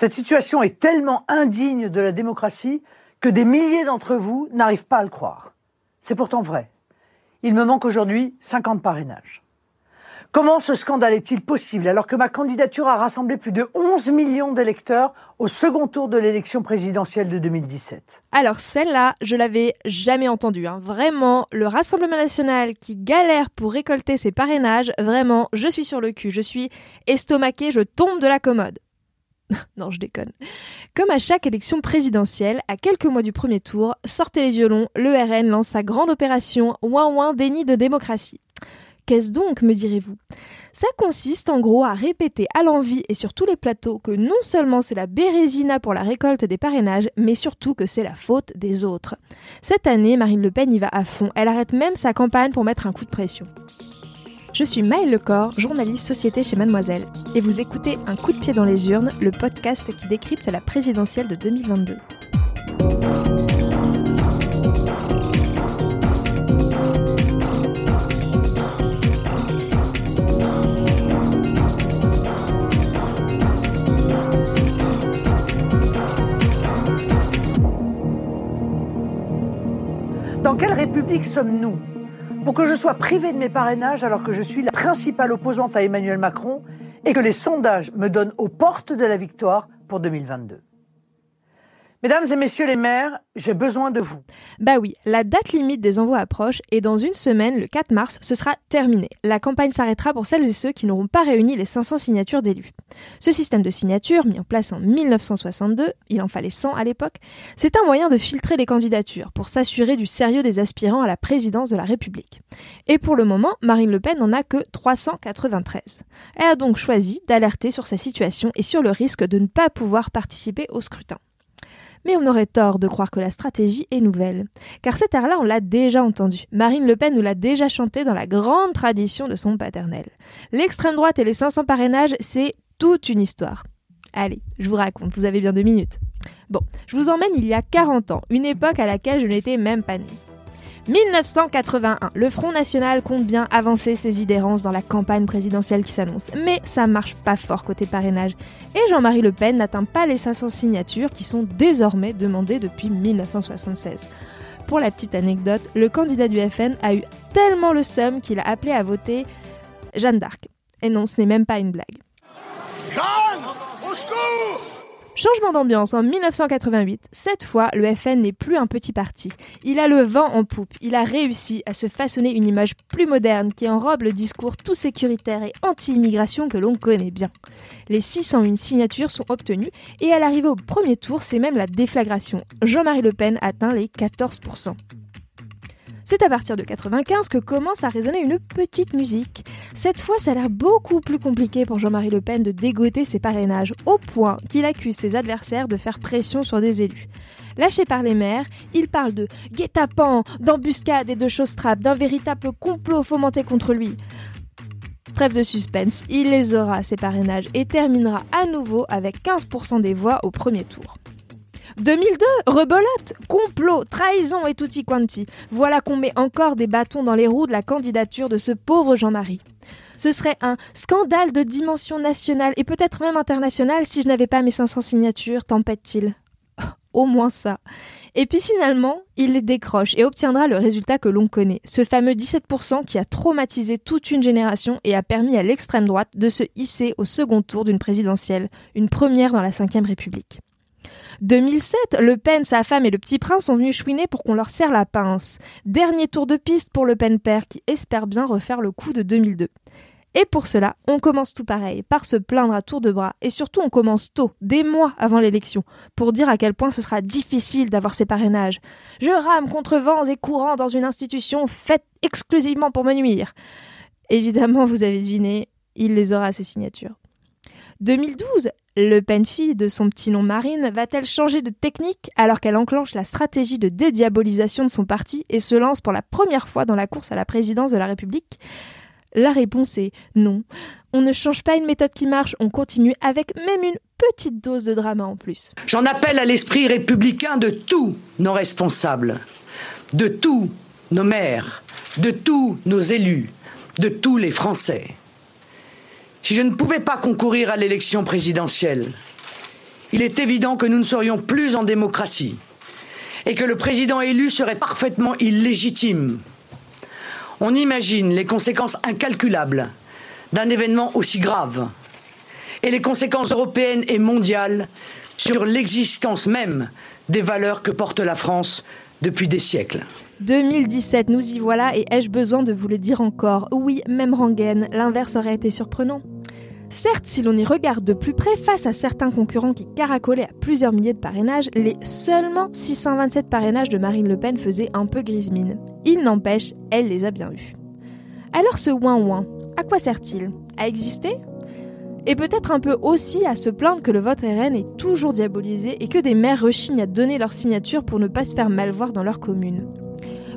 Cette situation est tellement indigne de la démocratie que des milliers d'entre vous n'arrivent pas à le croire. C'est pourtant vrai. Il me manque aujourd'hui 50 parrainages. Comment ce scandale est-il possible alors que ma candidature a rassemblé plus de 11 millions d'électeurs au second tour de l'élection présidentielle de 2017 Alors celle-là, je l'avais jamais entendue. Hein. Vraiment, le Rassemblement national qui galère pour récolter ses parrainages, vraiment, je suis sur le cul, je suis estomaquée, je tombe de la commode. non, je déconne. Comme à chaque élection présidentielle, à quelques mois du premier tour, sortez les violons, le RN lance sa grande opération Ouin Ouin déni de démocratie. Qu'est-ce donc, me direz-vous? Ça consiste en gros à répéter à l'envi et sur tous les plateaux que non seulement c'est la bérésina pour la récolte des parrainages, mais surtout que c'est la faute des autres. Cette année, Marine Le Pen y va à fond, elle arrête même sa campagne pour mettre un coup de pression. Je suis Maëlle Lecor, journaliste société chez Mademoiselle, et vous écoutez Un coup de pied dans les urnes, le podcast qui décrypte la présidentielle de 2022. Dans quelle république sommes-nous? Pour que je sois privé de mes parrainages alors que je suis la principale opposante à Emmanuel Macron et que les sondages me donnent aux portes de la victoire pour 2022 Mesdames et messieurs les maires, j'ai besoin de vous. Bah oui, la date limite des envois approche et dans une semaine, le 4 mars, ce sera terminé. La campagne s'arrêtera pour celles et ceux qui n'auront pas réuni les 500 signatures d'élus. Ce système de signatures, mis en place en 1962, il en fallait 100 à l'époque, c'est un moyen de filtrer les candidatures pour s'assurer du sérieux des aspirants à la présidence de la République. Et pour le moment, Marine Le Pen n'en a que 393. Elle a donc choisi d'alerter sur sa situation et sur le risque de ne pas pouvoir participer au scrutin. Mais on aurait tort de croire que la stratégie est nouvelle. Car cet air-là, on l'a déjà entendu. Marine Le Pen nous l'a déjà chanté dans la grande tradition de son paternel. L'extrême droite et les 500 parrainages, c'est toute une histoire. Allez, je vous raconte, vous avez bien deux minutes. Bon, je vous emmène il y a 40 ans, une époque à laquelle je n'étais même pas née. 1981, le Front National compte bien avancer ses idées dans la campagne présidentielle qui s'annonce. Mais ça marche pas fort côté parrainage. Et Jean-Marie Le Pen n'atteint pas les 500 signatures qui sont désormais demandées depuis 1976. Pour la petite anecdote, le candidat du FN a eu tellement le seum qu'il a appelé à voter Jeanne d'Arc. Et non, ce n'est même pas une blague. Jeanne Au secours Changement d'ambiance en 1988. Cette fois, le FN n'est plus un petit parti. Il a le vent en poupe. Il a réussi à se façonner une image plus moderne qui enrobe le discours tout sécuritaire et anti-immigration que l'on connaît bien. Les 601 signatures sont obtenues et à l'arrivée au premier tour, c'est même la déflagration. Jean-Marie Le Pen atteint les 14%. C'est à partir de 95 que commence à résonner une petite musique. Cette fois, ça a l'air beaucoup plus compliqué pour Jean-Marie Le Pen de dégoter ses parrainages, au point qu'il accuse ses adversaires de faire pression sur des élus. Lâché par les maires, il parle de guet-apens, d'embuscades et de choses trappes, d'un véritable complot fomenté contre lui. Trêve de suspense, il les aura, ces parrainages, et terminera à nouveau avec 15% des voix au premier tour. 2002, rebolote, complot, trahison et tutti quanti. Voilà qu'on met encore des bâtons dans les roues de la candidature de ce pauvre Jean-Marie. Ce serait un scandale de dimension nationale et peut-être même internationale si je n'avais pas mes 500 signatures, tempête-t-il. Au moins ça. Et puis finalement, il les décroche et obtiendra le résultat que l'on connaît, ce fameux 17% qui a traumatisé toute une génération et a permis à l'extrême droite de se hisser au second tour d'une présidentielle, une première dans la Ve République. 2007, Le Pen, sa femme et le petit prince sont venus chouiner pour qu'on leur serre la pince. Dernier tour de piste pour Le Pen père qui espère bien refaire le coup de 2002. Et pour cela, on commence tout pareil, par se plaindre à tour de bras, et surtout on commence tôt, des mois avant l'élection, pour dire à quel point ce sera difficile d'avoir ces parrainages. Je rame contre vents et courants dans une institution faite exclusivement pour me nuire. Évidemment, vous avez deviné, il les aura ses signatures. 2012, Le Pen fille de son petit nom Marine va-t-elle changer de technique alors qu'elle enclenche la stratégie de dédiabolisation de son parti et se lance pour la première fois dans la course à la présidence de la République? La réponse est non. On ne change pas une méthode qui marche, on continue avec même une petite dose de drama en plus. J'en appelle à l'esprit républicain de tous nos responsables, de tous nos maires, de tous nos élus, de tous les Français. Si je ne pouvais pas concourir à l'élection présidentielle, il est évident que nous ne serions plus en démocratie et que le président élu serait parfaitement illégitime. On imagine les conséquences incalculables d'un événement aussi grave et les conséquences européennes et mondiales sur l'existence même des valeurs que porte la France depuis des siècles. 2017, nous y voilà et ai-je besoin de vous le dire encore? Oui, même rengaine, l'inverse aurait été surprenant. Certes, si l'on y regarde de plus près, face à certains concurrents qui caracolaient à plusieurs milliers de parrainages, les seulement 627 parrainages de Marine Le Pen faisaient un peu grise mine. Il n'empêche, elle les a bien eus. Alors ce ouin-ouin, à quoi sert-il? À exister? Et peut-être un peu aussi à se plaindre que le vote RN est toujours diabolisé et que des maires rechignent à donner leur signature pour ne pas se faire mal voir dans leur commune.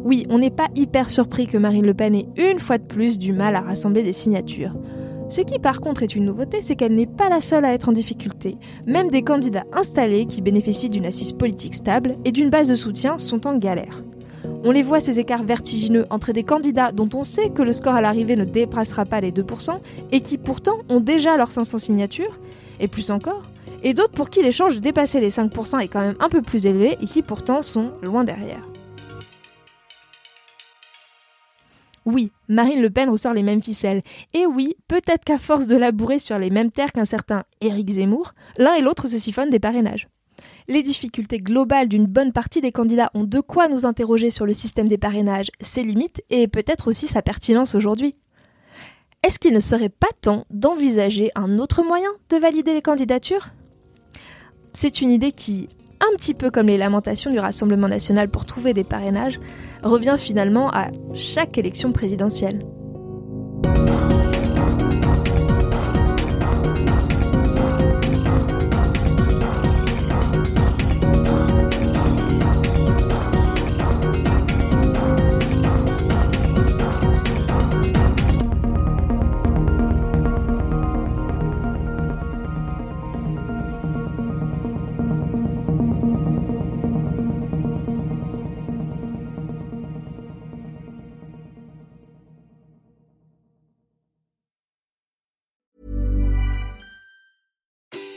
Oui, on n'est pas hyper surpris que Marine Le Pen ait une fois de plus du mal à rassembler des signatures. Ce qui par contre est une nouveauté, c'est qu'elle n'est pas la seule à être en difficulté. Même des candidats installés qui bénéficient d'une assise politique stable et d'une base de soutien sont en galère. On les voit ces écarts vertigineux entre des candidats dont on sait que le score à l'arrivée ne dépassera pas les 2% et qui pourtant ont déjà leurs 500 signatures, et plus encore, et d'autres pour qui l'échange de dépasser les 5% est quand même un peu plus élevé et qui pourtant sont loin derrière. Oui, Marine Le Pen ressort les mêmes ficelles. Et oui, peut-être qu'à force de labourer sur les mêmes terres qu'un certain Éric Zemmour, l'un et l'autre se siphonnent des parrainages. Les difficultés globales d'une bonne partie des candidats ont de quoi nous interroger sur le système des parrainages, ses limites et peut-être aussi sa pertinence aujourd'hui. Est-ce qu'il ne serait pas temps d'envisager un autre moyen de valider les candidatures? C'est une idée qui, un petit peu comme les lamentations du Rassemblement national pour trouver des parrainages, revient finalement à chaque élection présidentielle.